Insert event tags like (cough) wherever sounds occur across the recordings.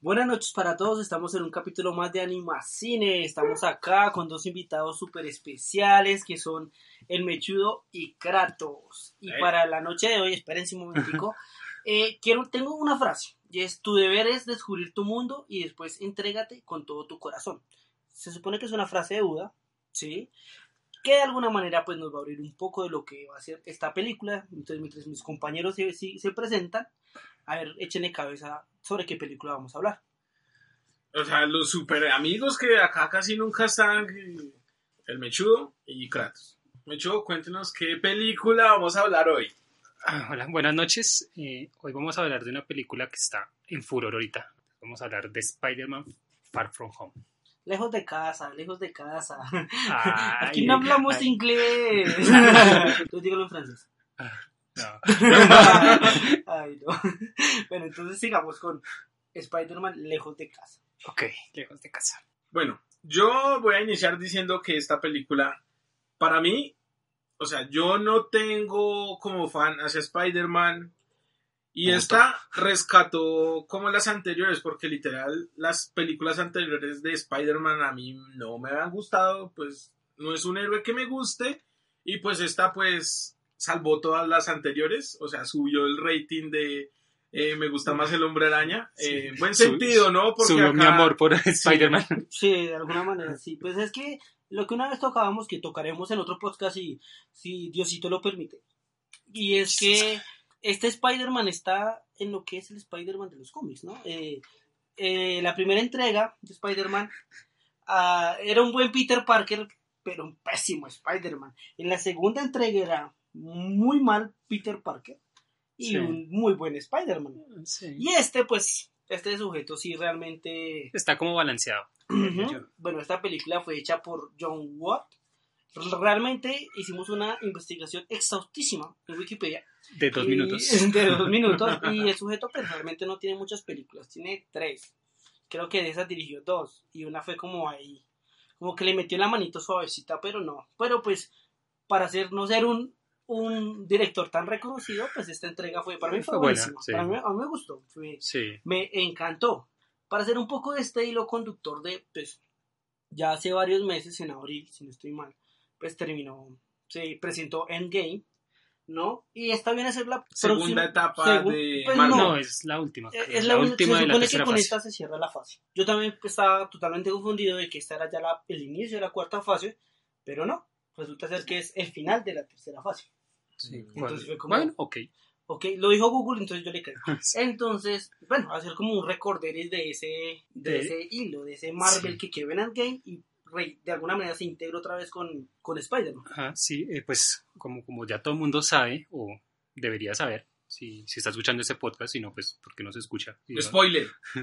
Buenas noches para todos, estamos en un capítulo más de Animacine, estamos acá con dos invitados súper especiales que son El Mechudo y Kratos. Y para la noche de hoy, espérense un momentico, (laughs) eh, quiero, tengo una frase, y es tu deber es descubrir tu mundo y después entrégate con todo tu corazón. Se supone que es una frase de Buda, ¿sí? Que de alguna manera pues nos va a abrir un poco de lo que va a ser esta película. Entonces mientras mis compañeros se, se presentan, a ver, échenle cabeza sobre qué película vamos a hablar. O sea, los super amigos que acá casi nunca están, el Mechudo y Kratos. Mechudo, cuéntenos qué película vamos a hablar hoy. Ah, hola, buenas noches. Eh, hoy vamos a hablar de una película que está en furor ahorita. Vamos a hablar de Spider-Man Far From Home. Lejos de casa, lejos de casa. Ay, (laughs) Aquí no hablamos ay. inglés. (laughs) Tú dígalo en francés. No. (laughs) Ay, no. Bueno, entonces sigamos con Spider-Man lejos de casa. Ok, lejos de casa. Bueno, yo voy a iniciar diciendo que esta película, para mí, o sea, yo no tengo como fan hacia Spider-Man. Y esta rescató como las anteriores, porque literal las películas anteriores de Spider-Man a mí no me han gustado, pues no es un héroe que me guste. Y pues esta pues salvó todas las anteriores, o sea, subió el rating de eh, me gusta más el hombre araña. Sí. Eh, buen sentido, ¿no? Subió mi acá- amor por Spider-Man. Sí, de alguna manera, sí. Pues es que lo que una vez tocábamos, que tocaremos en otro podcast si, si Diosito lo permite. Y es que este Spider-Man está en lo que es el Spider-Man de los cómics, ¿no? Eh, eh, la primera entrega de Spider-Man ah, era un buen Peter Parker, pero un pésimo Spider-Man. En la segunda entrega era muy mal Peter Parker y Sí. un muy buen Spider-Man. Sí. Y este, pues, este sujeto sí realmente Está como balanceado. Bueno, esta película fue hecha por John Watt. Realmente hicimos una investigación exhaustísima en Wikipedia. De dos Y- minutos. (laughs) De dos (laughs) minutos. Y el sujeto pues, realmente no tiene muchas películas, tiene tres. Creo que de esas dirigió dos. Y una fue como ahí, como que le metió la manito suavecita, pero no. Pero pues, para ser, no ser un, un director tan reconocido, pues esta entrega fue, para mí fue, Fue buena, buenísima. sí. Para mí, a mí me gustó. Fue, Sí. me encantó. Para hacer un poco de este hilo conductor de, pues, ya hace varios meses, en abril, si no estoy mal, pues terminó, se presentó Endgame, ¿no? Y esta viene a ser la Segunda próxima- etapa de pues Marvel. No, es la última. eh, creo, es la, última se de la que tercera con fase. esta se cierra la fase. Yo también estaba totalmente confundido de que esta era ya la- el inicio de la cuarta fase, pero no. Resulta ser que es el final de la tercera fase. Sí. Entonces fue como- Bueno, ok. Ok, lo dijo Google, entonces yo le creo. (laughs) Entonces, bueno, hacer como un recorderis de ese, de De- ese hilo, de ese Marvel Sí. que quedó en Endgame y de alguna manera se integra otra vez con, con Spider-Man. Ajá, sí, eh, pues como, como ya todo el mundo sabe, o debería saber, si, si está escuchando ese podcast, si no, pues porque no se escucha. Y, Spoiler. (laughs)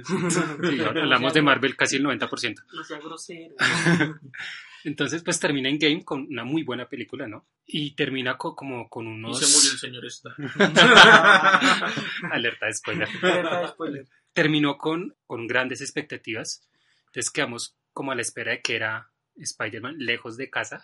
y hablamos de Marvel casi el 90%. No sea grosero. (laughs) Entonces, pues termina en Game con una muy buena película, ¿no? Y termina co- como con Y unos... se murió el señor esta. (laughs) Alerta de spoiler. Alerta de spoiler. Terminó con, con grandes expectativas. Entonces quedamos como a la espera de que era Spider-Man lejos de casa.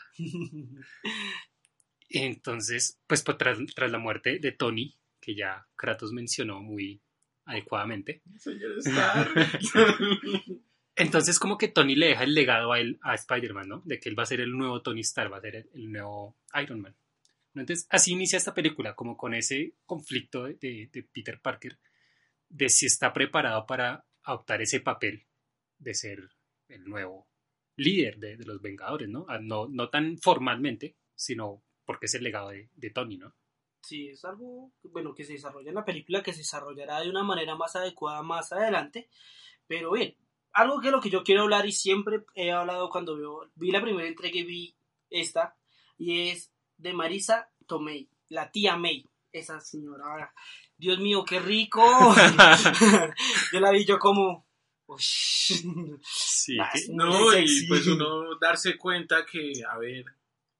Entonces, pues, pues, tras, tras la muerte de Tony, que ya Kratos mencionó muy adecuadamente, Señor Stark. (laughs) entonces como que Tony le deja el legado a él, a Spider-Man, ¿no? De que él va a ser el nuevo Tony Stark, va a ser el, el nuevo Iron Man. Entonces, así inicia esta película, como con ese conflicto de, de- de Peter Parker, de si está preparado para adoptar ese papel de ser el nuevo líder de, de los Vengadores, ¿no? Ah, ¿no? No tan formalmente, sino porque es el legado de, de Tony, ¿no? Sí, es algo, bueno, que se desarrolla en la película, que se desarrollará de una manera más adecuada más adelante. Pero bien, algo que lo que yo quiero hablar y siempre he hablado cuando veo, vi la primera entrega y vi esta, y es de Marisa Tomei, la tía May, esa señora Dios mío, qué rico. (laughs) (laughs) yo la vi yo como... Sí, No, y pues uno darse cuenta que, a ver,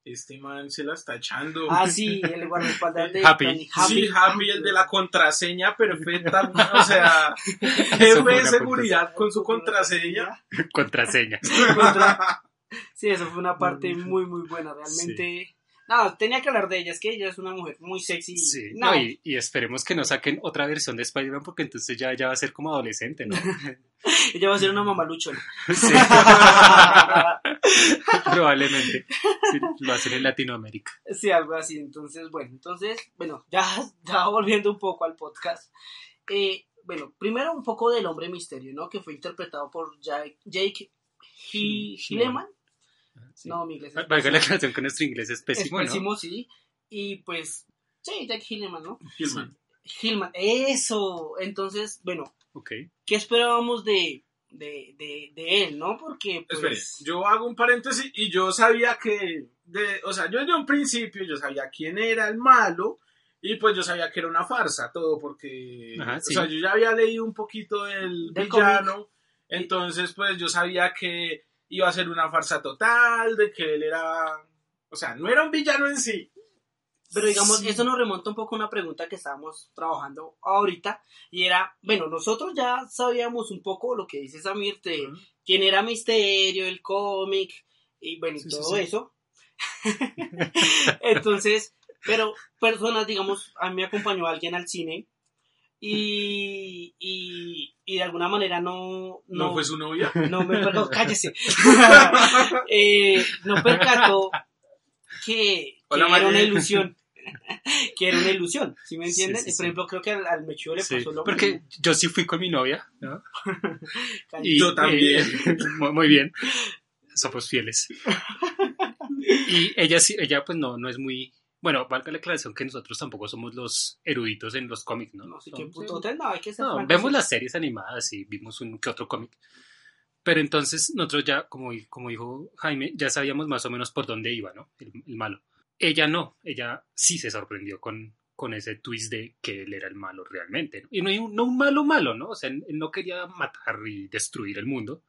este man se la está echando. Ah, sí, el guardaespaldas de (laughs) Happy. Tony Sí, Happy, el de la contraseña perfecta, (laughs) o sea, jefe de una seguridad con su contraseña. contraseña. (laughs) Contra- Sí, eso fue una parte muy, muy buena. Realmente. No, tenía que hablar de ella. Es que ella es una mujer muy sexy. Sí, No, no, y, y esperemos que no saquen otra versión de Spider-Man porque entonces ya, ya va a ser como adolescente, ¿no? ella va a ser una mamaluchona. Sí. (laughs) Probablemente. Lo hacen en Latinoamérica. Sí, algo así. Entonces, bueno, entonces, bueno, ya, (laughs) ya volviendo un poco al podcast. Eh, bueno, primero un poco del hombre misterio, ¿no? Que fue interpretado por Jake, Jake. Sí. No, mi inglés es Valga la aclaración que nuestro inglés es pésimo, Es ¿no? sí. Y pues, sí, Jake Gyllenhaal, ¿no? Hillman. Hillman, eso. Entonces, bueno, Ok. ¿qué esperábamos de, de, de, de él, no? Porque, pues, Espere, yo hago un paréntesis y yo sabía que, de, o sea, yo desde un principio yo sabía quién era el malo y pues yo sabía que era una farsa todo porque, Ajá, sí. o sea, yo ya había leído un poquito del, Del villano, entonces pues yo sabía que iba a ser una farsa total, de que él era, o sea, no era un villano en sí. Pero digamos, Sí. eso nos remonta un poco a una pregunta que estábamos trabajando ahorita. Y era, bueno, nosotros ya sabíamos un poco lo que dice Samir de quién era Misterio, el cómic, y bueno, y Sí, todo sí. eso. (laughs) (laughs) Entonces, pero personas, digamos, a mí me acompañó alguien al cine y, y, y de alguna manera no... No, fue su novia. No me percató, cállese. (laughs) Eh, no percató que, que Hola, era una ilusión. (laughs) que era una ilusión, ¿sí me entienden? sí, sí. Por ejemplo, creo que al, al Mechudo le Sí, pasó lo porque mismo. yo sí fui con mi novia, ¿no? (laughs) Cállese. Yo también. (laughs) eh, muy, bien. Somos fieles. Y ella sí, ella pues no, no es muy... Bueno, valga la aclaración que nosotros tampoco somos los eruditos en los cómics, ¿no? No, sí, que puto no, hay que ser No, vemos las series animadas y vimos un que otro cómic. Pero entonces nosotros ya, como, como dijo Jaime, ya sabíamos más o menos por dónde iba, ¿no? El, el malo. Ella no, ella sí se sorprendió con, con ese twist de que él era el malo realmente. ¿no? Y no, no un malo malo, ¿no? O sea, él no quería matar y destruir el mundo,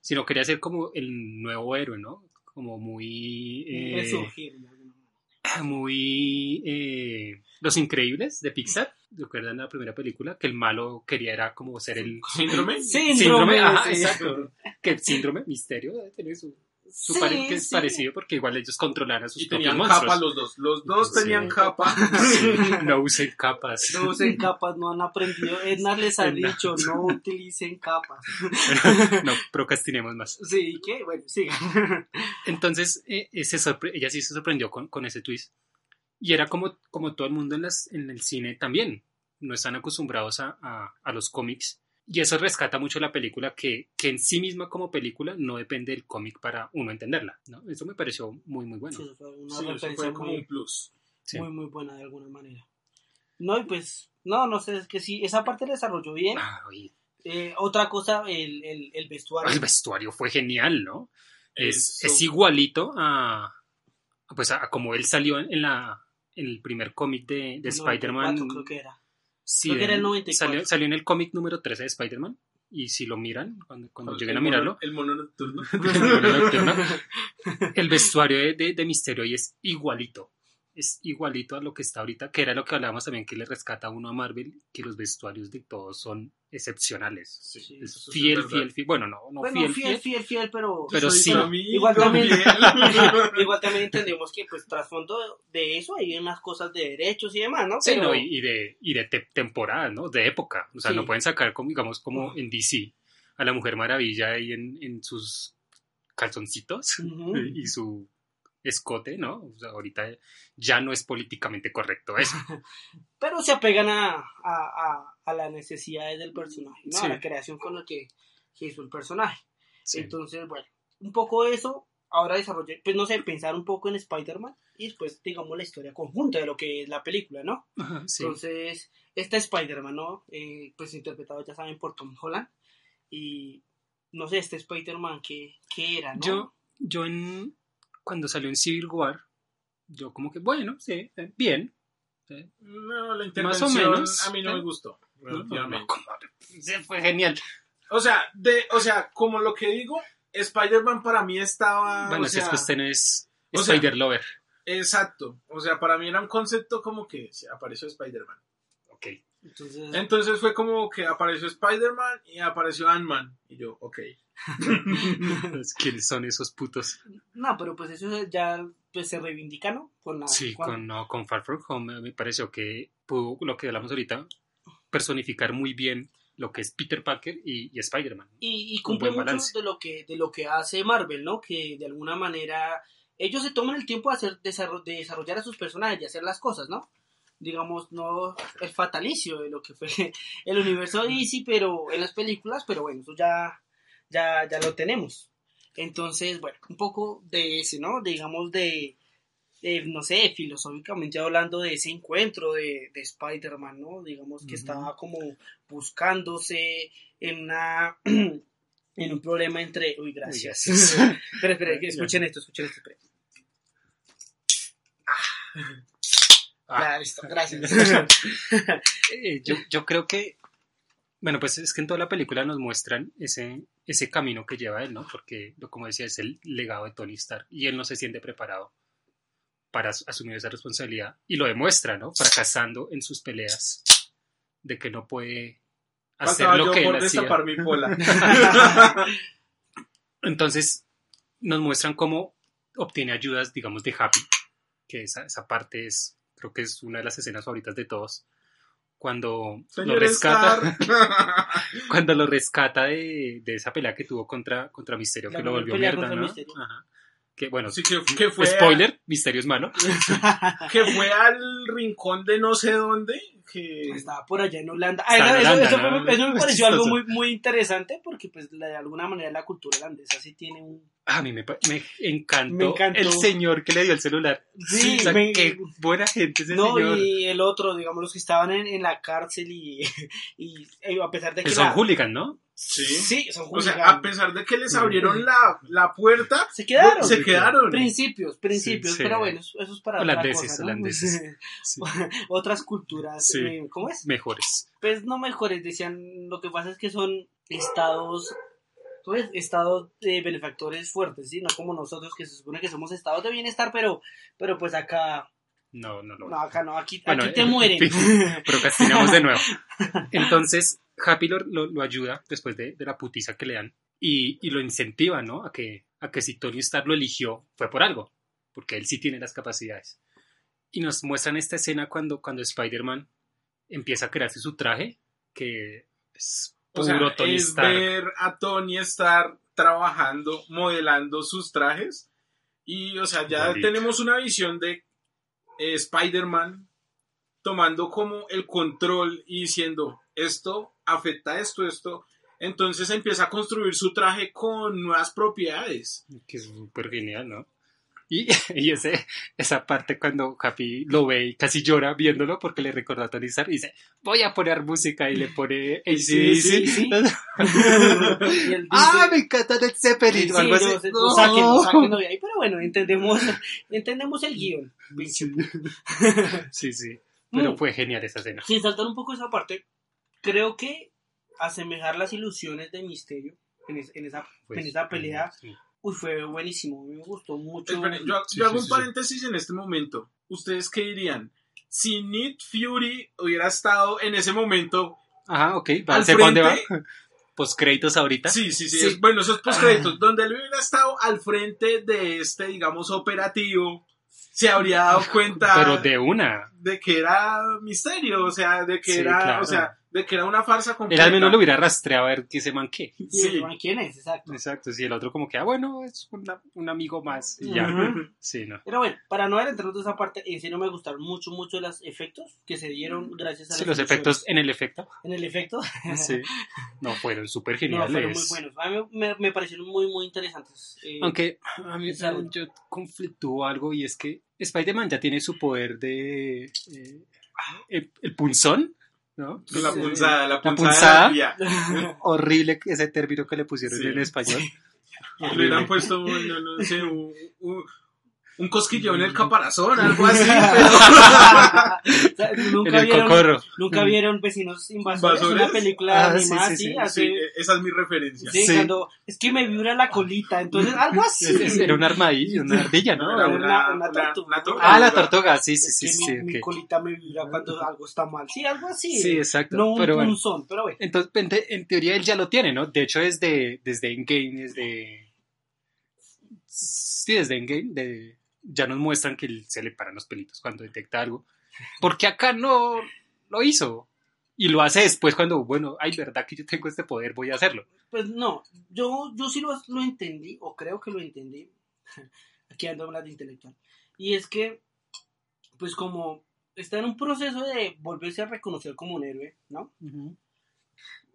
sino quería ser como el nuevo héroe, ¿no? Como muy... eh, Resurgir, de alguna manera. muy eh, Los Increíbles de Pixar. ¿Recuerdan la primera película? Que el malo quería era como ser el ¿Síndrome? Síndrome, ajá, sí. exacto. Que el síndrome misterio debe tener su, su Sí, pare- que es sí. parecido porque igual ellos controlan a sus Y propios tenían monstruos. capa los dos. Los dos Sí. tenían capa. (laughs) (laughs) No usen capas. No usen capas, no han aprendido. Edna (laughs) les ha Edna. dicho, no utilicen capas. no procrastinemos más. Sí, ¿qué? Bueno, sigan. Entonces, eh, eh, se ella sí se sorprendió con, con ese twist. Y era como, como todo el mundo en, las, en el cine también. No están acostumbrados a, a, a los cómics. Y eso rescata mucho la película, que, que en sí misma como película no depende del cómic para uno entenderla. ¿no? Eso me pareció muy, muy bueno. Sí, eso fue una Sí, eso referencia fue como muy, un plus. Sí. muy, muy buena de alguna manera. No, y pues, no, no sé, es que sí, esa parte la desarrolló bien. Ah, Eh, otra cosa, el, el, el vestuario. el vestuario fue genial, ¿no? Es, es igualito a, pues a, a como él salió en, la, en el primer cómic de, de 94 Spider-Man. creo que era. Sí, Creo que era el en- 94. Salió, salió en el cómic número 13 de Spider-Man. Y si lo miran, cuando, cuando lleguen a El mono- mirarlo, El mono nocturno. (laughs) (laughs) el vestuario de, de, de Misterio ahí es igualito. Es igualito a lo que está ahorita, que era lo que hablábamos también que le rescata uno a Marvel, que los vestuarios de todos son excepcionales. Sí, Es sí fiel, es fiel, fiel. Bueno, no, no bueno, fiel, fiel, fiel. fiel, fiel, pero... Pero sí. Igual también, (laughs) igual también entendemos que pues trasfondo de eso hay unas cosas de derechos y demás, ¿no? Sí, Pero- no, y, y de, y de te- temporada, ¿no? De época. O sea, Sí. no pueden sacar, como, digamos, como en DC, a la Mujer Maravilla ahí en, en sus calzoncitos (laughs) y su escote, ¿no? O sea, ahorita ya no es políticamente correcto eso. (laughs) pero se apegan a, a, a, a las necesidades del personaje, ¿no? Sí. A la creación con la que, que hizo el personaje. Sí. Entonces, bueno, un poco eso, ahora desarrollé, pues no sé, pensar un poco en Spider-Man y después, digamos, la historia conjunta de lo que es la película, ¿no? Ajá, sí. Entonces, esta Spider-Man, ¿no? Eh, pues interpretado, ya saben, por Tom Holland. Y no sé, este Spider-Man, ¿qué, qué era, no? Yo, yo en, cuando salió en Civil War, yo como que, bueno, sí, eh, bien. Eh, No, la Más intervención o menos. a mí no ¿Eh? me gustó. no. Sí, fue genial. O sea, de, o sea, como lo que digo, Spider-Man para mí estaba. bueno, o si es sea, que usted no es Spider-Lover. Exacto. O sea, para mí era un concepto como que se apareció Spider-Man. Entonces, Entonces fue como que apareció Spider-Man y apareció Ant-Man. Y yo, ok. (laughs) ¿Quiénes son esos putos? no, pero pues eso ya pues, se reivindica, ¿no? Con la, Sí, con- con, no, con Far From Home me pareció que pudo, lo que hablamos ahorita, personificar muy bien lo que es Peter Parker y, y Spider-Man. y, cumple buen mucho balance. de lo que de lo que hace Marvel, ¿no? Que de alguna manera ellos se toman el tiempo de hacer de desarrollar a sus personajes y hacer las cosas, ¿no? Digamos, no el fatalicio de lo que fue (laughs) el universo DC, pero en las películas, pero bueno, eso ya ya ya lo tenemos. Entonces, bueno, un poco de ese, ¿no? Digamos de de, no sé, filosóficamente hablando de ese encuentro de, de Spider-Man, ¿no? Digamos que estaba como buscándose en una (clears throat) en un problema entre uy gracias Uy, gracias. (laughs) espera espera (laughs) escuchen esto escuchen esto espera. Ah. Ya, listo, gracias (laughs) Eh, yo, yo creo que, bueno, pues es que en toda la película nos muestran ese, ese camino que lleva él, ¿no? Porque, lo- como decía, es el legado de Tony Stark y él no se siente preparado para as- asumir esa responsabilidad y lo demuestra, ¿no? Fracasando en sus peleas de que no puede hacer Faltaba lo yo que él por hacía. destapar mi pola. (laughs) Entonces, nos muestran cómo obtiene ayudas, digamos, de Happy, que esa, esa parte es, creo que es una de las escenas favoritas de todos, cuando lo rescata, (laughs) cuando lo rescata de, de esa pelea que tuvo contra, contra Misterio, La que lo volvió mierda, ¿no? Ajá. Que bueno, Sí, que, que fue spoiler, Misterio es malo. (laughs) que fue al rincón de no sé dónde. Que... estaba por allá en Holanda Ah, eso, Holanda, eso ¿no? fue- eso me pareció algo muy muy interesante porque pues de alguna manera la cultura holandesa sí tiene un A mí me, me encantó, Me encantó. el señor que le dio el celular. Sí, o sea, me- qué buena gente ese No, señor. y el otro, digamos, los que estaban en, en la cárcel y, (laughs) y, eh, a pesar de que... Que son la- hooligan, ¿no? Sí. Sí, son O sea, a pesar de que les abrieron la, la puerta, Se quedaron. se quedaron. Principios, principios, Sí, sí. Pero bueno, eso es para Holandeses, otra cosa, ¿no? holandeses. (laughs) Sí. Otras culturas, Sí. eh, ¿cómo es? Mejores. Pues no mejores, decían, lo que pasa es que son estados, pues, estados de benefactores fuertes, ¿sí? No como nosotros que se supone que somos estados de bienestar, pero, pero pues acá, No, no, no. no, acá no, aquí, Bueno, aquí te en mueren. (laughs) Procrastinamos de nuevo. (laughs) Entonces, Happy lo, lo- lo ayuda después de, de la putiza que le dan y, y lo incentiva, ¿no? A que, a que si Tony Stark lo eligió, fue por algo, porque él sí tiene las capacidades. Y nos muestran esta escena cuando, cuando Spider-Man empieza a crearse su traje, que es O puro sea, Tony es Stark. ver a Tony Stark trabajando, modelando sus trajes. Y, o sea, ya tenemos una visión de eh, Spider-Man tomando como el control y diciendo, esto afecta esto, esto. Entonces empieza a construir su traje con nuevas propiedades. Que es súper genial, ¿no? Y, (laughs) y ese, esa parte cuando Happy lo ve y casi llora viéndolo porque le recuerda a Tony Stark y dice, voy a poner música y le pone AC/DC. Sí, sí, sí. (laughs) ¡Ah, me encanta Led Zeppelin! O algo así. no, No. sáquenlo, sáquenlo de ahí, pero bueno, entendemos, entendemos el guion. Sí, (laughs) sí, sí. Pero Mm. fue genial esa escena. Sin saltar un poco esa parte, creo que asemejar las ilusiones de Misterio en, es- en esa, Pues, en esa pelea, sí. Uy, fue buenísimo, me gustó mucho. Yo, Sí, yo hago sí, un sí, paréntesis en este momento. ¿Ustedes qué dirían? Si Nick Fury hubiera estado en ese momento Ajá, ok. ¿Va Al para dónde va? frente- Postcréditos ahorita. Sí, sí, sí. Sí. es- bueno, esos postcréditos, donde él hubiera estado al frente de este, digamos, operativo, se habría dado cuenta Pero de una. de que era misterio, o sea, de que Sí, era, claro. o sea, de que era una farsa Él completa. al menos lo hubiera rastreado a ver qué se manqué. Sí. ¿Quién es? Exacto. Exacto, sí, el otro como que, ah, bueno, es una- un amigo más. Y ya. Sí, no. Pero bueno, para no adelantarnos de esa parte, en serio me gustaron mucho, mucho los efectos que se dieron gracias a Sí, los efectos en el efecto. En el efecto, (laughs) Sí. No, fueron súper no, geniales. fueron muy buenos. A mí me, me parecieron muy, muy interesantes. Eh, Aunque a mí Desarrollo. yo conflictúo algo y es que Spider-Man ya tiene su poder de... eh, el, el punzón, ¿no? La punzada, la punzada. la. (laughs) Horrible ese término que le pusieron Sí. en español. Le hubieran puesto, no, no sé, un, un- un cosquilleo en el caparazón, (laughs) algo así, O sea, (laughs) En nunca el vieron, cocorro. nunca vieron Vecinos Invasores, Invasores. una película Ah, sí, animada sí, así, sí, así. Sí, esa es mi referencia. Sí, Sí. cuando es que me vibra la colita, entonces algo (laughs) así. Es- es- Era un armadillo, una ardilla, ¿no? Era una- una, una una- tortuga. Ah, la tortuga. tortuga, sí, sí, Es sí, que sí. mi, mi ok. colita me vibra cuando algo está mal. Sí, algo así. Sí, exacto. No un, pero bueno. un son, pero bueno. Entonces, en, te- en teoría él ya lo tiene, ¿no? De hecho, desde, desde Endgame, desde... Sí, desde Endgame, de, ya nos muestran que él se le paran los pelitos cuando detecta algo. Porque acá no lo hizo. Y lo hace después cuando, bueno, ay, verdad que yo tengo este poder, voy a hacerlo. Pues no, yo, yo sí lo, lo entendí, o creo que lo entendí. (laughs) Aquí ando hablando de intelectual. Y es que, pues como está en un proceso de volverse a reconocer como un héroe, ¿no?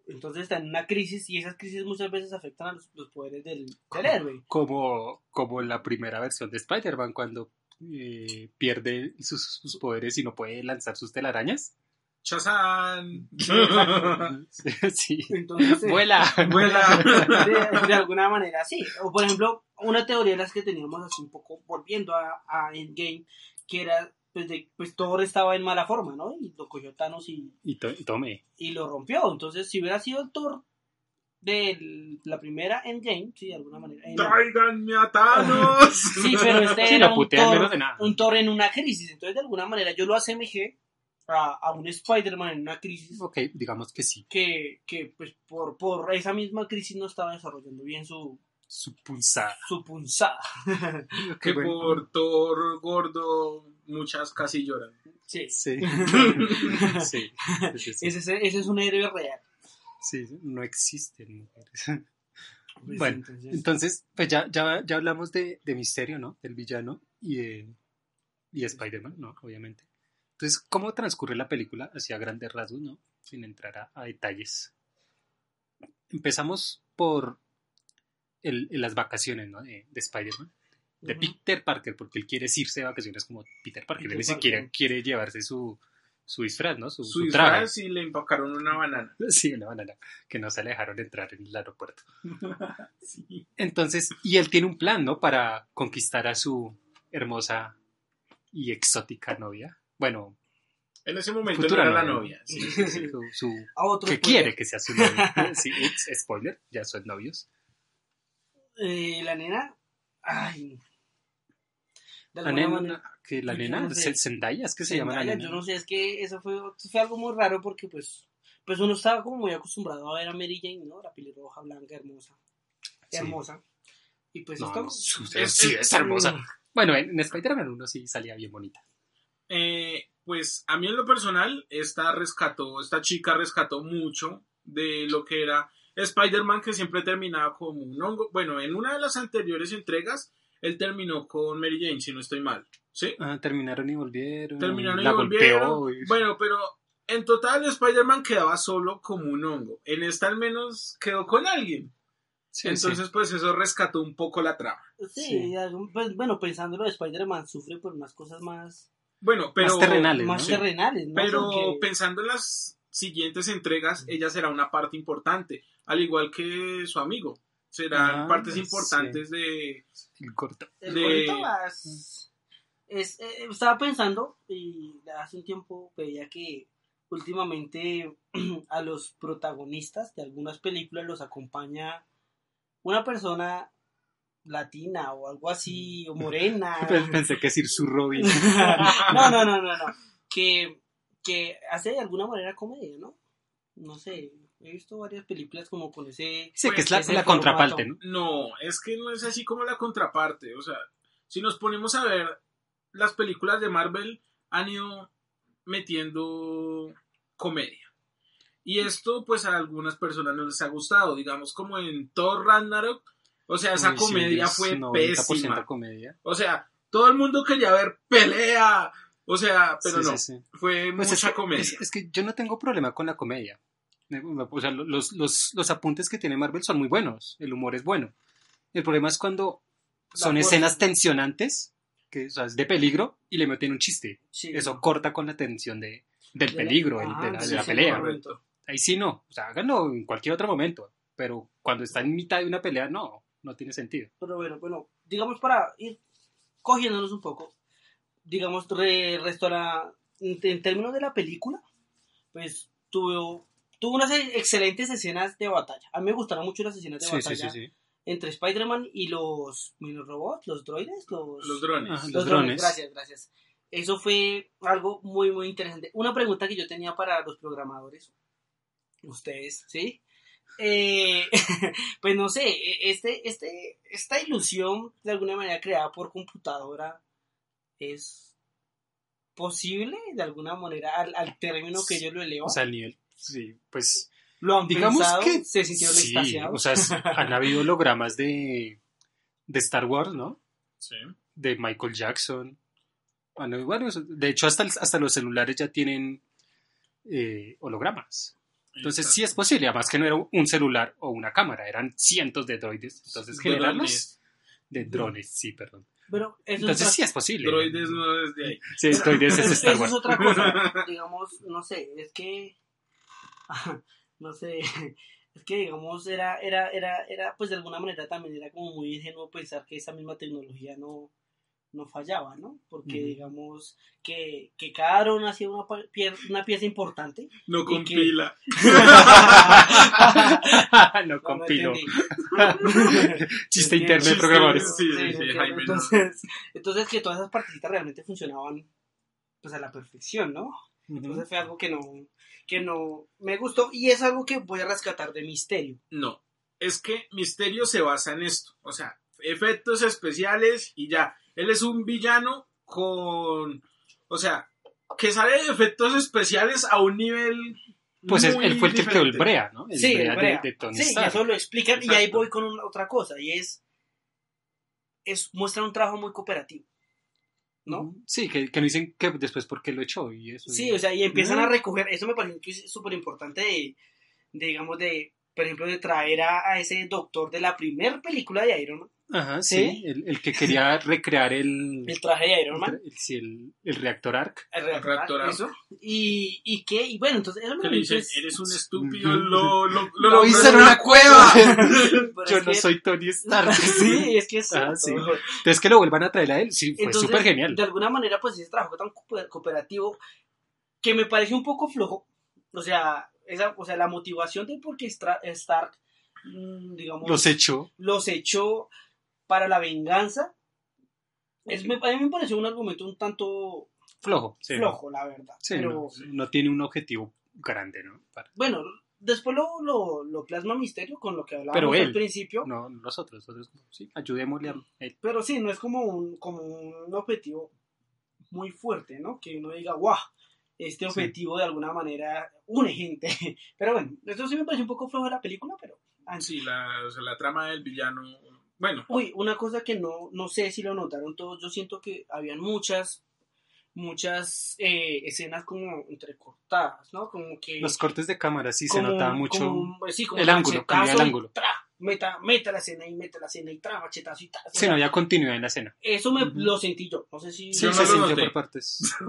Entonces está en una crisis y esas crisis muchas veces afectan a los, los poderes del, del héroe. Como, como la primera versión de Spider-Man, cuando eh, pierde sus, sus poderes y no puede lanzar sus telarañas. Chazán. (laughs) sí. Entonces, eh, Vuela. Vuela. de, de alguna manera sí. O por ejemplo, una teoría de las que teníamos así un poco volviendo a, a Endgame, que era, pues, de, pues Thor estaba en mala forma, ¿no? Y lo cogió Thanos y, Y, to- y tome. y lo rompió. Entonces, si hubiera sido el Thor de la primera Endgame, sí, de alguna manera. Tráiganme a Thanos. (laughs) sí, pero este Sí, era un Thor, de nada. un Thor en una crisis. Entonces, de alguna manera, yo lo asemejé a, a un Spider-Man en una crisis. Ok, digamos que sí. Que, que pues por, por esa misma crisis no estaba desarrollando bien su, Su pulsada. su punzada. (laughs) que bueno. por Thor gordo muchas casi lloran. Sí. (laughs) Sí. sí. sí, sí. Ese, es- ese es un héroe real. Sí, no existen mujeres. Pues, Bueno, entonces, Entonces, pues ya, ya, ya hablamos de, de Misterio, ¿no? Del villano y de, y de Spider-Man, ¿no? Obviamente. Entonces, ¿cómo transcurre la película? Hacia grandes rasgos, ¿no? Sin entrar a, a detalles. Empezamos por el, el- las vacaciones, ¿no? De, de Spider-Man. De. Peter Parker, porque él quiere irse de vacaciones como Peter Parker. Peter él ni siquiera quiere llevarse su, su disfraz, ¿no? Su, Su su traje. disfraz y le empacaron una banana. (laughs) Sí, una banana. Que no se le dejaron entrar en el aeropuerto. (laughs) Sí. Entonces, y él tiene un plan, ¿no? Para conquistar a su hermosa y exótica novia. Bueno, En ese momento Futura no era la novia. novia. sí. (laughs) su, su- A otro que spoiler. quiere que sea su novia. Sí, ups, spoiler, ya son novios. Eh, la nena. Ay. De La alguna nena, manera- que la nena, no sé. Zendaya, es que se llama la nena. Yo no sé, es que eso fue, fue algo muy raro porque, pues, pues uno estaba como muy acostumbrado a ver a Mary Jane, ¿no? La pelirroja, blanca, hermosa. Sí. Hermosa. Y pues No, esto. no, su- Es- sí, es- es hermosa. Bueno, en, en Spider-Man 1 sí salía bien bonita. Eh, pues a mí en lo personal, esta rescató, esta chica rescató mucho de lo que era Spider-Man que siempre terminaba como un hongo. Bueno, en una de las anteriores entregas, él terminó con Mary Jane, si no estoy mal. ¿Sí? Ah, terminaron y volvieron. Terminaron y la volvieron. golpeó. Bueno, pero en total Spider-Man quedaba solo como un hongo. En esta al menos quedó con alguien. Sí, Entonces, pues eso rescató un poco la trama. Sí, Sí. pues, bueno, pensándolo, Spider-Man sufre por unas cosas más, Bueno, pero... Más terrenales, más ¿no? terrenales, ¿no? Pero Porque- pensando en las siguientes entregas, ella será una parte importante, al igual que su amigo. Serán Ah, partes sí. importantes de... el corto. El de- gorrito vas- es, eh, estaba pensando y hace un tiempo veía que últimamente (clears throat) a los protagonistas de algunas películas los acompaña una persona latina o algo así o (laughs) morena Pensé que decir su Robin. (laughs) no no no no no que, que hace de alguna manera comedia no no sé he visto varias películas como con ese Sí, que es la, contraparte, ¿no? No, es que no es así como la contraparte. O sea, si nos ponemos a ver, las películas de Marvel han ido metiendo comedia. Y esto, pues a algunas personas no les ha gustado. Digamos, como en Thor Ragnarok. O sea, esa comedia fue 90% pésima. comedia. O sea, todo el mundo quería ver pelea. O sea, pero Sí, no. sí, sí. Fue Pues es mucha que- comedia. Es, es que yo no tengo problema con la comedia. O sea, los, los, los apuntes que tiene Marvel son muy buenos. El humor es bueno. El problema es cuando son La escenas fuerza. tensionantes, que o sea, es de peligro, y le meten un chiste. Sí. Eso corta con la tensión de, del De la- peligro, el- Ah, de la, de la pelea. Ahí sí no. O sea, háganlo en cualquier otro momento. Pero cuando está en mitad de una pelea, no. No tiene sentido. Pero bueno, bueno, digamos para ir cogiéndonos un poco, digamos, re, restaura, en, en términos de la película, pues tuvo, tuvo unas excelentes escenas de batalla. A mí me gustaron mucho las escenas de Sí, batalla sí, sí. entre Spider-Man y los, los robots, los droides, los, Los drones. Ajá. los Los drones. drones. Gracias, gracias. Eso fue algo muy, muy interesante. Una pregunta que yo tenía para los programadores, ustedes, ¿sí? Eh, (laughs) pues no sé, e- este, este, esta ilusión de alguna manera creada por computadora es posible de alguna manera al, al término que ellos lo elevan. O sea, el nivel, sí, pues lo han digamos pensado, que se sintieron sí, extasiados. o sea, (laughs) han habido hologramas de, de Star Wars, ¿no? Sí. De Michael Jackson. Bueno, bueno, de hecho, hasta, hasta los celulares ya tienen eh, hologramas. Entonces sí es posible, además que no era un celular o una cámara, eran cientos de droides. Entonces generarlos de drones, sí, perdón. Pero eso Entonces es sí es posible. Droides no es de ahí. Sí, droides es Star eso Wars. es otra cosa. (laughs) digamos, no sé, es que. (laughs) No sé. (laughs) Es que, digamos, era, era, era, era, pues de alguna manera también era como muy ingenuo pensar que esa misma tecnología no, no fallaba, ¿no? Porque, digamos, que, que cada dron hacía una, pie- una pieza importante. No Y con que- pila. (laughs) no compilo. (laughs) Chiste interno de programadores. Sí, sí, Sí, sí, entiendo. Jaime, no. Entonces, entonces que todas esas partecitas realmente funcionaban pues a la perfección, ¿no? Entonces fue algo que no, que no me gustó y es algo que voy a rescatar de Misterio. No, es que Misterio se basa en esto, o sea, efectos especiales y ya. Él es un villano con, o sea, que sale de efectos especiales a un nivel. Pues es- muy él fue el que creó el diferente. Brea, ¿no? El sí, Brea, el Brea. De, de Tony sí, Stark. eso lo explican y ahí voy con una- otra cosa y es, es muestra un trabajo muy cooperativo, ¿no? Sí, que, que no dicen que después por qué lo echó y eso. Sí, o sea, y empiezan a recoger, eso me parece que es súper importante de, de, digamos, de, por ejemplo, de traer a, a ese doctor de la primera película de Iron Man, Ajá, ¿Sí? sí. El, el que quería (laughs) recrear el, el traje de Iron Man, el, sí, el- el reactor ARC. el reactor, reactor, eso, y, y que, y bueno, entonces, eso me parece- eres un estúpido, lo, lo, lo, Lo hice en una cueva. (laughs) Yo es no que- soy Tony Stark. (laughs) Sí, es que es Ah, cierto. sí. Entonces que lo vuelvan a traer a él, sí, fue súper genial. De alguna manera, pues ese trabajo tan cooper- cooperativo que me parece un poco flojo. O sea, esa, o sea la motivación de por qué Stark, mm, digamos, Los echó. los echó para la venganza. Es, me, a mí me pareció un argumento un tanto Flojo. sí. flojo, la verdad. Sí, Pero no, no tiene un objetivo grande, ¿no? Para- bueno, después lo, lo, lo plasma Misterio con lo que hablábamos Pero él. al principio. No, nosotros, nosotros sí, ayudémosle a él. Pero sí, no es como un, como un objetivo muy fuerte, ¿no? Que uno diga, guau, este objetivo de alguna manera une gente. (laughs) Pero bueno, esto sí me parece un poco flojo de la película, pero... Sí, la, o sea, la trama del villano. Bueno, Uy, una cosa que no, no sé si lo notaron todos, yo siento que habían muchas, muchas eh, escenas como entrecortadas, ¿no? Como que... Los cortes de cámara sí se notaba mucho. como- sí, como el ángulo, el y ángulo. Meta, meta la escena y meta la escena y tra, machetazo y tra. o Sí, no había continuidad en la escena. Eso me Ujú. lo sentí yo, no sé si... Sí, Yo no se lo sintió por partes. (laughs) (laughs)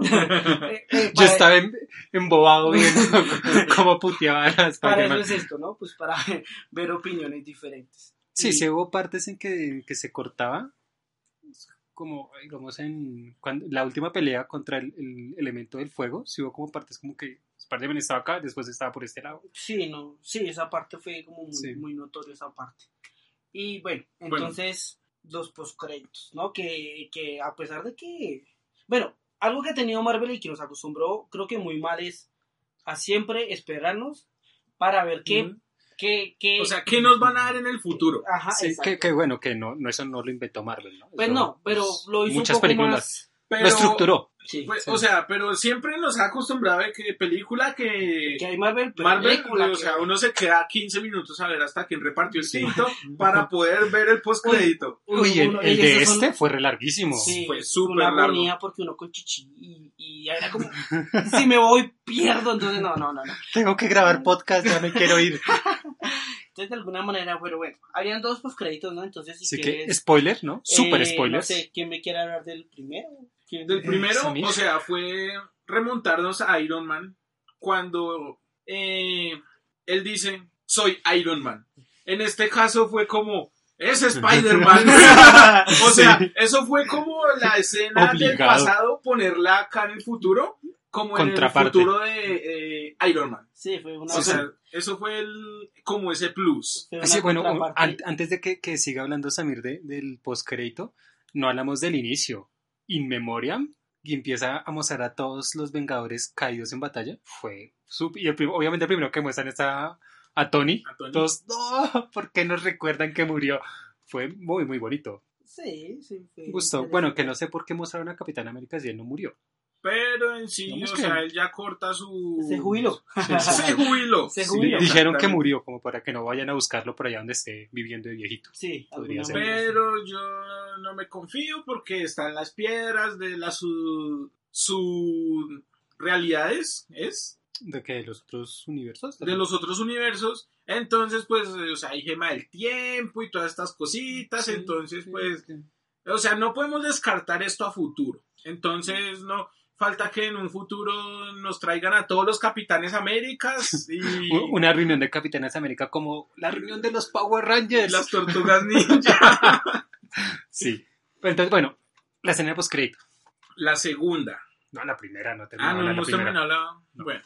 Eh, eh, Yo estaba em- embobado viendo (laughs) cómo puteaba a Para eso es esto, ¿no? Pues para ver opiniones diferentes. Sí, Y- sí hubo partes en que, que se cortaba. Como, digamos, en cuando, la última pelea contra el, el elemento del fuego, sí hubo como partes como que Spider-Man estaba acá, después estaba por este lado. Sí, no, sí, esa parte fue como muy, Sí. muy notoria esa parte. Y bueno, Bueno. entonces los postcréditos, ¿no? Que, que a pesar de que, bueno, algo que ha tenido Marvel y que nos acostumbró, creo que muy mal es a siempre esperarnos para ver qué, qué, qué- o sea, ¿qué nos van a dar en el futuro? ajá, Sí, que, que bueno, que no, no eso no lo inventó Marvel, ¿no? Pues Eso, no, pero lo hizo muchas un poco películas más. Pero, lo estructuró. Sí, pues, sí. O sea, pero siempre nos ha acostumbrado de que película que... que hay Marvel, Marvel, película o que- sea, uno se queda 15 minutos a ver hasta quién repartió el tinto para poder ver el postcrédito. uno- (laughs) Uy, el, de son- este fue re larguísimo. Sí, Fue súper una largo. agonía porque uno con chichi y, y era como, si me voy, pierdo, entonces no, no, no, no. Tengo que grabar podcast, ya me quiero ir. (laughs) Entonces de alguna manera, pero bueno, habían dos postcréditos, ¿no? Entonces si Así que, quieres, spoiler, ¿no? Super eh, spoiler. No sé, ¿quién me quiere hablar del primero? ¿Quién? Del primero, Samir. o sea, fue remontarnos a Iron Man cuando eh, él dice, soy Iron Man. En este caso fue como, Es Spider-Man. (laughs) (laughs) o sea, eso fue como la escena del pasado, ponerla acá en el futuro, como en el Contraparte. futuro de eh, Iron Man. Sí, fue una. O sea, eso fue el, como ese plus. Sí, bueno, an- antes de que, que siga hablando Samir de- del postcrédito, no hablamos del inicio. In Memoriam, y empieza a mostrar a todos los Vengadores caídos en batalla. Fue y el prim- obviamente el primero que muestran es a, a Tony. A Tony. Todos, no, ¿por qué nos recuerdan que murió? Fue muy, muy bonito. Sí, sí. fue Gustó. Bueno, que no sé por qué mostraron a Capitán América si él no murió. Pero en sí, o que- sea, él ya corta su... Se jubiló. (laughs) Se jubiló. (laughs) Se Sí, jubiló. Dijeron que murió, como para que no vayan a buscarlo por allá donde esté viviendo de viejito. Sí, Podría ser. Pero yo no me confío porque están las piedras de las su, su realidades, ¿es? ¿De que ¿De los otros universos? De los otros universos. Entonces, pues, o sea, hay gema del tiempo y todas estas cositas. Sí, entonces, sí, pues, sí. o sea, no podemos descartar esto a futuro. Entonces, no falta que en un futuro nos traigan a todos los capitanes Américas y (laughs) Una reunión de Capitanes América como la reunión de los Power Rangers. las tortugas ninja. (laughs) Sí. Pero entonces, bueno, la escena de postcrédito. La segunda. No, la primera, no Ah, terminamos no la hemos primera. terminado la. No. Bueno,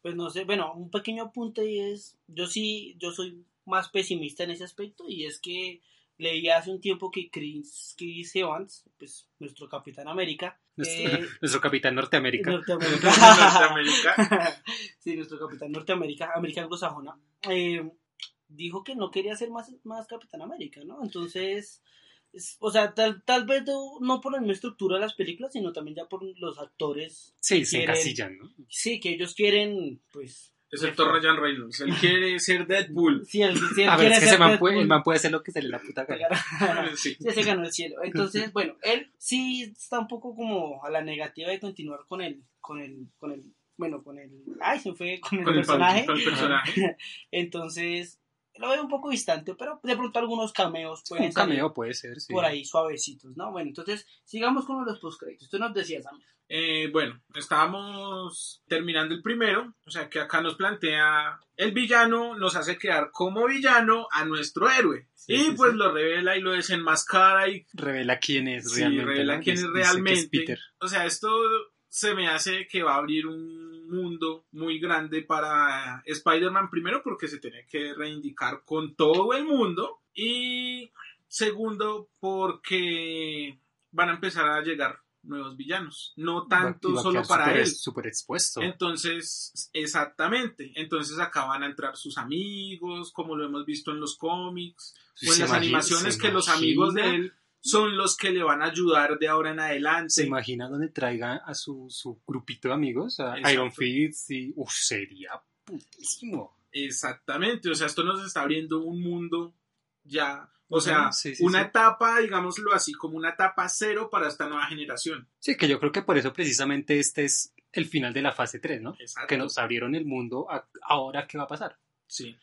Pues no sé, bueno, un pequeño apunte es, yo sí, yo soy más pesimista en ese aspecto y es que leí hace un tiempo que Chris, Chris Evans, pues nuestro Capitán América, eh, (laughs) nuestro Capitán Norteamérica. Norteamérica. (laughs) Norteamérica. (laughs) sí, nuestro Capitán Norteamérica, América anglosajona, eh, dijo que no quería ser más, más Capitán América, ¿no? Entonces, es- o sea, tal, tal vez no, no por la misma estructura de las películas, sino también ya por los actores. Sí, se encasillan, ¿no? Sí, que ellos quieren, pues... Excepto Ryan Reynolds. Él quiere ser Deadpool. Si él, si él A ver, quiere es que ser ese man Deadpool, puede, el man puede hacer lo que se le da la puta gana. Sí. (laughs) ya se ganó el cielo. Entonces, bueno, él sí está un poco como a la negativa de continuar con el, con el, con el, bueno, con el, ay, se fue con el Con el, personaje. con el personaje. (laughs) Entonces, lo veo un poco distante, pero de pronto algunos cameos pueden Un salir cameo puede ser, sí. por ahí suavecitos, ¿no? Bueno, entonces, sigamos con los postcréditos. Tú nos decías, Amir. Eh, bueno, estábamos terminando el primero. O sea, que acá nos plantea el villano, nos hace quedar como villano a nuestro héroe. Sí, y sí, pues sí. lo revela y lo desenmascara y Revela quién es Sí, realmente. revela ¿no? quién es dice que realmente. Peter. O sea, esto se me hace que va a abrir un mundo muy grande para Spider-Man primero porque se tiene que reivindicar con todo el mundo y segundo porque van a empezar a llegar nuevos villanos, no tanto va solo para él. Súper expuesto. Entonces, exactamente. Entonces acá van a entrar sus amigos, como lo hemos visto en los cómics, o en ¿Se las imagina- animaciones que los amigos de él son los que le van a ayudar de ahora en adelante. ¿Se imagina donde traiga a su, su grupito de amigos? A Exacto. Iron Fist y... Uf, sería putísimo. Exactamente, o sea, esto nos está abriendo un mundo ya, o sea, Ujú, sí, sí, una sí. etapa, digámoslo así, como una etapa cero para esta nueva generación. Sí, que yo creo que por eso precisamente este es el final de la fase 3, ¿no? Exacto. Que nos abrieron el mundo. a- ahora, ¿qué va a pasar? Sí.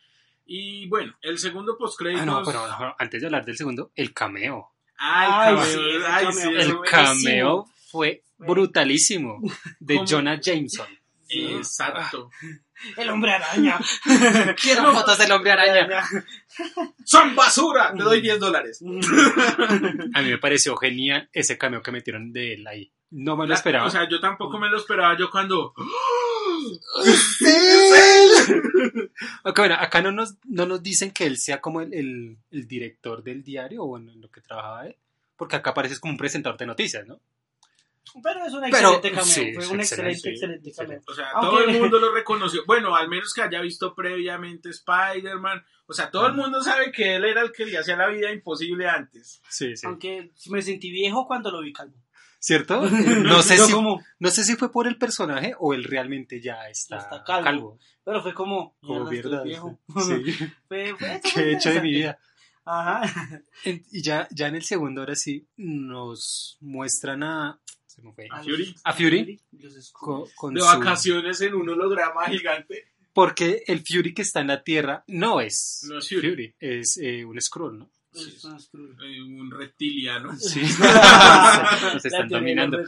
Y bueno, el segundo postcréditos. Ah, no, pero no, antes de hablar del segundo, el cameo. Ay, Ay, cameo, sí, ay, cameo sí, fue El buenísimo. cameo fue brutalísimo. De ¿Cómo? Jonah Jameson. Exacto. El hombre araña. (laughs) Quiero fotos del hombre araña. ¡Son basura! Te doy 10 dólares. A mí me pareció genial ese cameo que metieron de él ahí. No me lo La- esperaba. O sea, yo tampoco me lo esperaba. Yo cuando. Ok, bueno, acá no nos, no nos dicen que él sea como el, el- el director del diario o bueno, en lo que trabajaba él. Porque acá aparece como un presentador de noticias, ¿no? Pero es un Pero, excelente cameo. sí, fue es un excelente, excelente, excelente cameo. O sea, Aunque- todo el mundo lo reconoció. Bueno, al menos que haya visto previamente Spider-Man. O sea, todo el mundo sabe que él era el que le hacía la vida imposible antes. Sí, sí. Aunque me sentí viejo cuando lo vi calvo. ¿Cierto? (laughs) No sé, si, como- no sé si fue por el personaje o él realmente ya está, Está calvo. calvo. pero fue como, Como verdad. viejo. (laughs) Sí. Fue- fue- (laughs) ¿Qué he hecho de mi vida? Ajá. En- y ya, ya en el segundo, ahora sí, nos muestran a. Se me fue. A Fury. A Fury. Con, con De su- vacaciones en un holograma gigante. Porque el Fury que está en la Tierra no es, No es Fury. es eh, un Skrull, ¿no? Los Skrulls. Eh, un reptiliano. Sí. (laughs) Nos están dominando.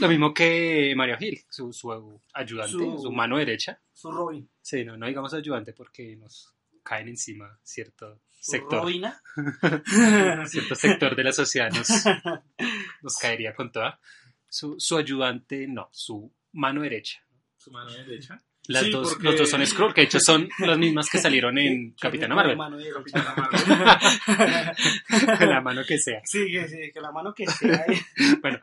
Lo mismo que Mario Hill, su, su ayudante, Su- su... mano derecha. Su Robin. Sí, no, no digamos ayudante porque nos caen encima cierto Su sector, Robina. (laughs) cierto sector de la sociedad nos, (laughs) nos caería con toda. Su, su ayudante, no, su mano derecha. Su mano derecha. Las Sí, dos, porque- Los dos son Skrull, que de hecho (laughs) son las mismas que salieron en (laughs) Capitana Marvel. Mano de- Capitana Marvel. la mano que sea. Sí, que, sí, que la mano que (laughs) sea. Bueno,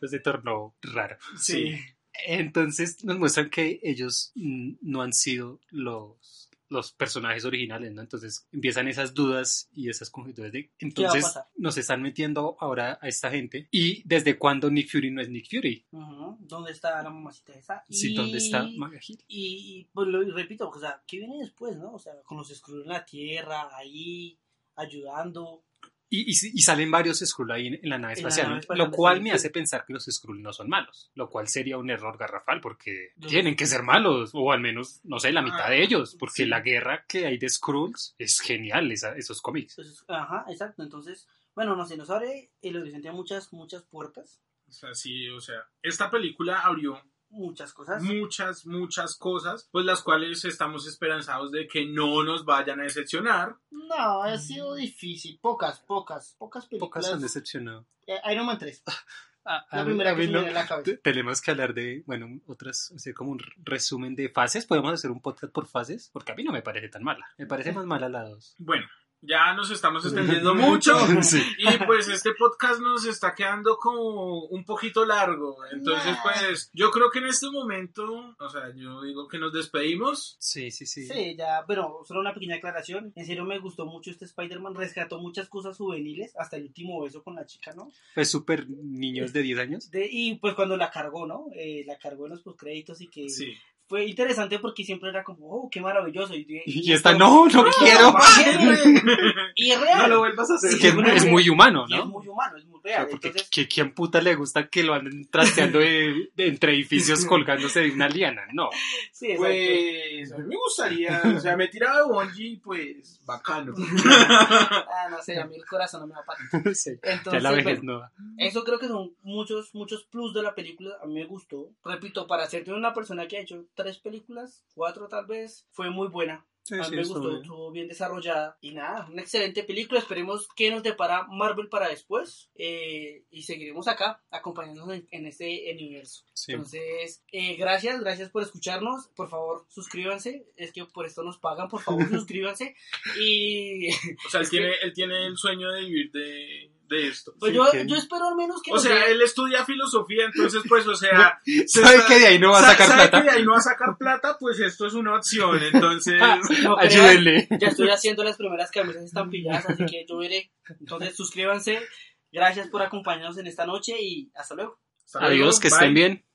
pues se tornó raro. Sí. Entonces nos muestran que ellos no han sido los, los personajes originales, ¿no? Entonces empiezan esas dudas y esas conjeturas de... Entonces nos están metiendo ahora a esta gente. ¿Y desde cuándo Nick Fury no es Nick Fury? ¿Dónde está la mamacita esa? Sí, Y- ¿dónde está Maga Hill? Y, y, pues lo y repito, o sea, ¿qué viene después, no? O sea, con los Skrull en la tierra, ahí, ayudando. Y, y, y salen varios Skrull ahí en, en la nave la espacial, nave ¿no? espacial, lo cual me hace pensar que los Skrull no son malos, lo cual sería un error garrafal porque Yo- tienen que ser malos, o al menos, no sé, la mitad Ah, de ellos, porque sí. la guerra que hay de Skrulls es genial, esa- esos cómics. Entonces, ajá, exacto. Entonces, bueno, no sé, nos abre el horizonte a muchas, muchas puertas, O sea, sí, o sea, esta película abrió muchas cosas. muchas, muchas cosas, pues las cuales estamos esperanzados de que no nos vayan a decepcionar. No, ha sido difícil. Pocas, pocas, pocas películas. Pocas han decepcionado. Eh, Iron Man 3. (laughs) A- La a mí- primera a que no- la cabeza. te- Tenemos que hablar de, bueno, otras, hacer como un resumen de fases. Podemos hacer un podcast por fases, porque a mí no me parece tan mala. Me parece más mala la 2. Bueno, ya nos estamos (laughs) extendiendo mucho. Sí. Y pues este podcast nos está quedando como un poquito largo. Entonces, pues yo creo que en este momento, o sea, yo digo que nos despedimos. Sí, sí, sí. Sí, ya, bueno, solo una pequeña aclaración. En serio me gustó mucho este Spider-Man. Rescató muchas cosas juveniles, hasta el último beso con la chica, ¿no? Es súper niños de 10 años. De, y pues cuando la cargó, ¿no? Eh, la cargó en los postcréditos y que Sí. Fue interesante porque siempre era como, oh, qué maravilloso. Y, Y esta, no, no quiero. Y es (laughs) real. No lo vuelvas a hacer. Sí, bueno, es muy humano, y es ¿no? muy humano, es muy Real. porque Entonces, ¿que, ¿quién puta le gusta que lo anden trasteando de, de entre edificios (laughs) colgándose de una liana? No. sí. Pues a mí me gustaría, o sea, me tiraba de bungee, pues bacano. (laughs) Ah, no sé, a mí el corazón no me va a. (laughs) Sí, Entonces, ya la vejez bueno, no. Eso creo que son muchos, muchos plus de la película. A mí me gustó. Repito, para ser una persona que ha hecho tres películas, cuatro tal vez, fue muy buena. Sí, a mí sí, me gustó, bien. estuvo bien desarrollada. Y nada, una excelente película. Esperemos que nos depara Marvel para después. Eh, y seguiremos acá, acompañándonos en, en este universo. Sí. Entonces, eh, gracias, gracias por escucharnos. Por favor, suscríbanse. Es que por esto nos pagan. Por favor, (laughs) suscríbanse. Y O sea, él (laughs) tiene, él tiene el sueño de vivir de, de esto. pues Sí, yo, que- yo espero al menos que O sea, él estudia filosofía, entonces pues, o sea, (laughs) se ¿Sabe está- que de ahí no va a sa- sacar sabe plata? que de ahí no va a sacar plata, pues esto es una opción, (laughs) entonces... (laughs) No Ayúdenle. Ya estoy haciendo las primeras camisas estampadas, así que yo veré. Entonces suscríbanse. Gracias por acompañarnos en esta noche y hasta luego. hasta luego, Adiós, que bye. estén bien.